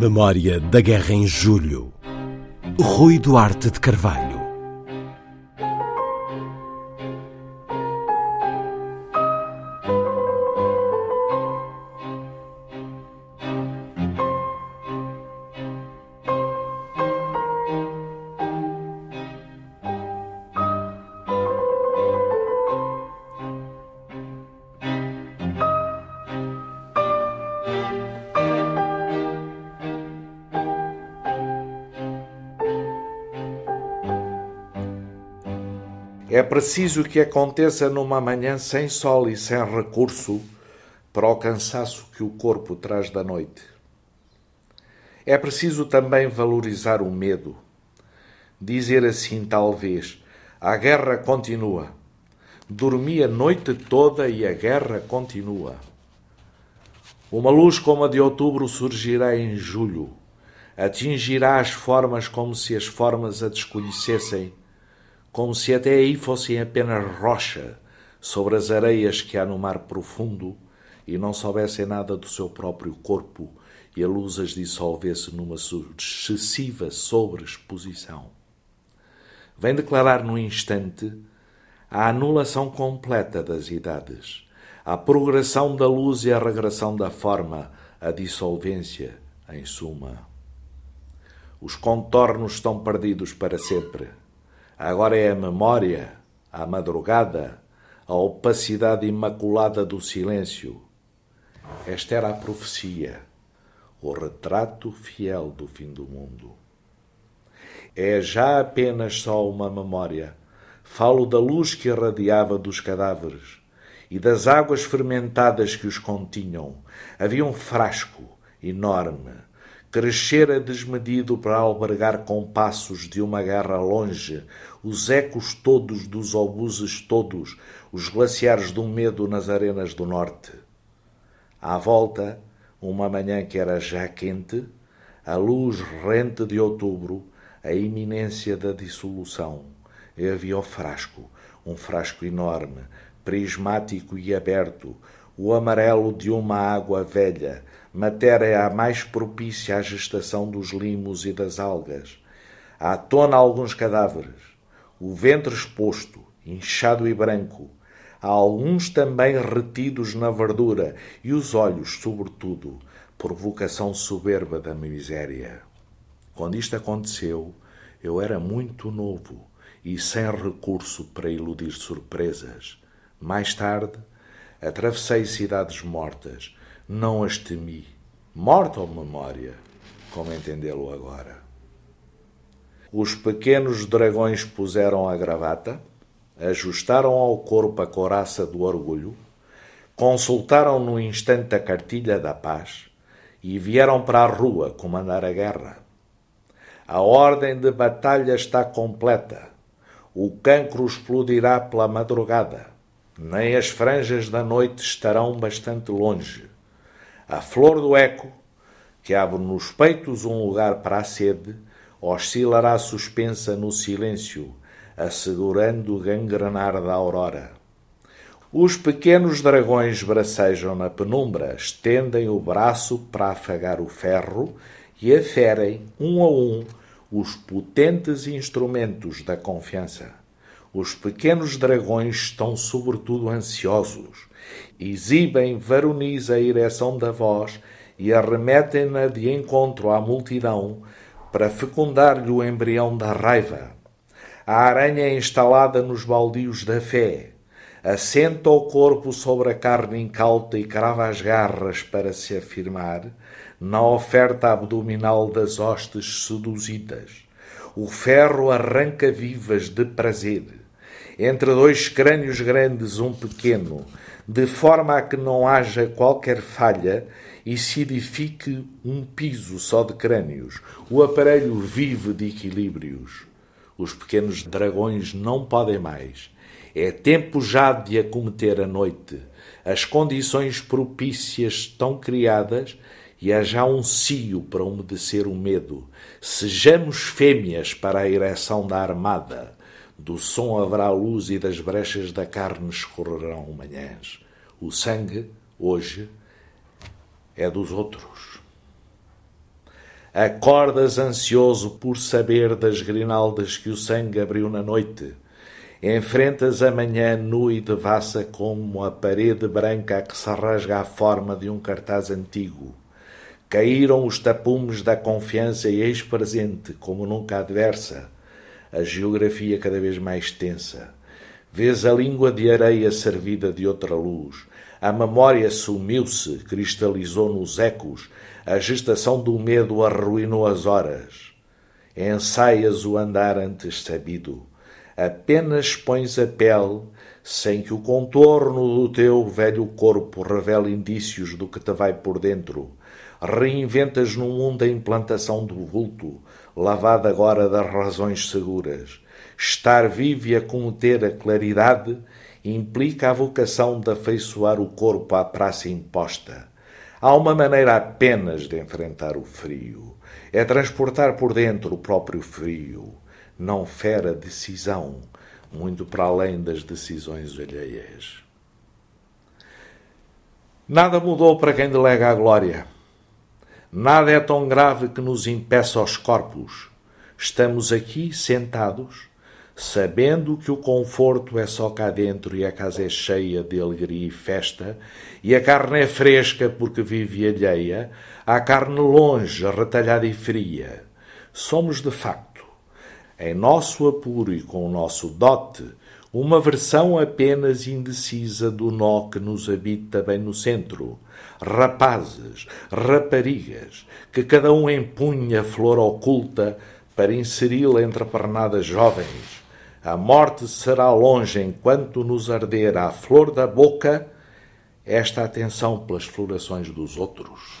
Memória da Guerra em Julho. Rui Duarte de Carvalho. É preciso que aconteça numa manhã sem sol e sem recurso para o cansaço que o corpo traz da noite. É preciso também valorizar o medo. Dizer assim, talvez, a guerra continua. Dormi a noite toda e a guerra continua. Uma luz como a de outubro surgirá em julho. Atingirá as formas como se as formas a desconhecessem como se até aí fossem apenas rocha sobre as areias que há no mar profundo e não soubessem nada do seu próprio corpo e a luz as dissolvesse numa sucessiva sobreexposição. Vem declarar no instante a anulação completa das idades, a progressão da luz e a regressão da forma, a dissolvência, em suma. Os contornos estão perdidos para sempre Agora é a memória, a madrugada, a opacidade imaculada do silêncio. Esta era a profecia, o retrato fiel do fim do mundo. É já apenas só uma memória. Falo da luz que irradiava dos cadáveres e das águas fermentadas que os continham. Havia um frasco enorme, crescera desmedido para albergar compassos de uma guerra longe, os ecos todos dos obuses todos, os glaciares do medo nas arenas do norte. À volta, uma manhã que era já quente, a luz rente de outubro, a iminência da dissolução. E havia o frasco, um frasco enorme, prismático e aberto, o amarelo de uma água velha, matéria a mais propícia à gestação dos limos e das algas. À tona alguns cadáveres, o ventre exposto, inchado e branco, há alguns também retidos na verdura e os olhos, sobretudo, por vocação soberba da miséria. Quando isto aconteceu, eu era muito novo e sem recurso para iludir surpresas. Mais tarde, atravessei cidades mortas, não as temi. Morta ou memória, como entendê-lo agora. Os pequenos dragões puseram a gravata, ajustaram ao corpo a coraça do orgulho, consultaram no instante a cartilha da paz e vieram para a rua comandar a guerra. A ordem de batalha está completa. O cancro explodirá pela madrugada. Nem as franjas da noite estarão bastante longe. A flor do eco, que abre nos peitos um lugar para a sede, oscilará suspensa no silêncio, assegurando o gangrenar da aurora. Os pequenos dragões bracejam na penumbra, estendem o braço para afagar o ferro e aferem, um a um, os potentes instrumentos da confiança. Os pequenos dragões estão sobretudo ansiosos, exibem varonis a ereção da voz e arremetem-na de encontro à multidão para fecundar-lhe o embrião da raiva. A aranha é instalada nos baldios da fé, assenta o corpo sobre a carne incauta e crava as garras para se afirmar na oferta abdominal das hostes seduzidas. O ferro arranca vivas de prazer. Entre dois crânios grandes, um pequeno, de forma a que não haja qualquer falha e se edifique um piso só de crânios. O aparelho vive de equilíbrios. Os pequenos dragões não podem mais. É tempo já de acometer a noite. As condições propícias estão criadas e há já um cio para umedecer o medo. Sejamos fêmeas para a ereção da armada. Do som haverá luz e das brechas da carne escorrerão manhãs. O sangue, hoje, é dos outros. Acordas ansioso por saber das grinaldas que o sangue abriu na noite. Enfrentas a manhã nua e devassa como a parede branca a que se rasga a forma de um cartaz antigo. Caíram os tapumes da confiança e eis presente, como nunca adversa, a geografia cada vez mais tensa. Vês a língua de areia servida de outra luz. A memória sumiu-se, cristalizou nos ecos. A gestação do medo arruinou as horas. Ensaias o andar antes sabido. Apenas pões a pele, sem que o contorno do teu velho corpo revele indícios do que te vai por dentro reinventas no mundo a implantação do vulto, lavada agora das razões seguras. Estar vivo e a cometer a claridade implica a vocação de afeiçoar o corpo à praça imposta. Há uma maneira apenas de enfrentar o frio. É transportar por dentro o próprio frio. Não fera decisão, muito para além das decisões alheias. Nada mudou para quem delega a glória. Nada é tão grave que nos impeça os corpos. Estamos aqui sentados, sabendo que o conforto é só cá dentro e a casa é cheia de alegria e festa, e a carne é fresca porque vive alheia, a carne longe, retalhada e fria. Somos de facto, em nosso apuro e com o nosso dote, uma versão apenas indecisa do nó que nos habita bem no centro. Rapazes, raparigas, que cada um empunha flor oculta para inseri-la entre pernadas jovens. A morte será longe enquanto nos arder à flor da boca esta atenção pelas florações dos outros.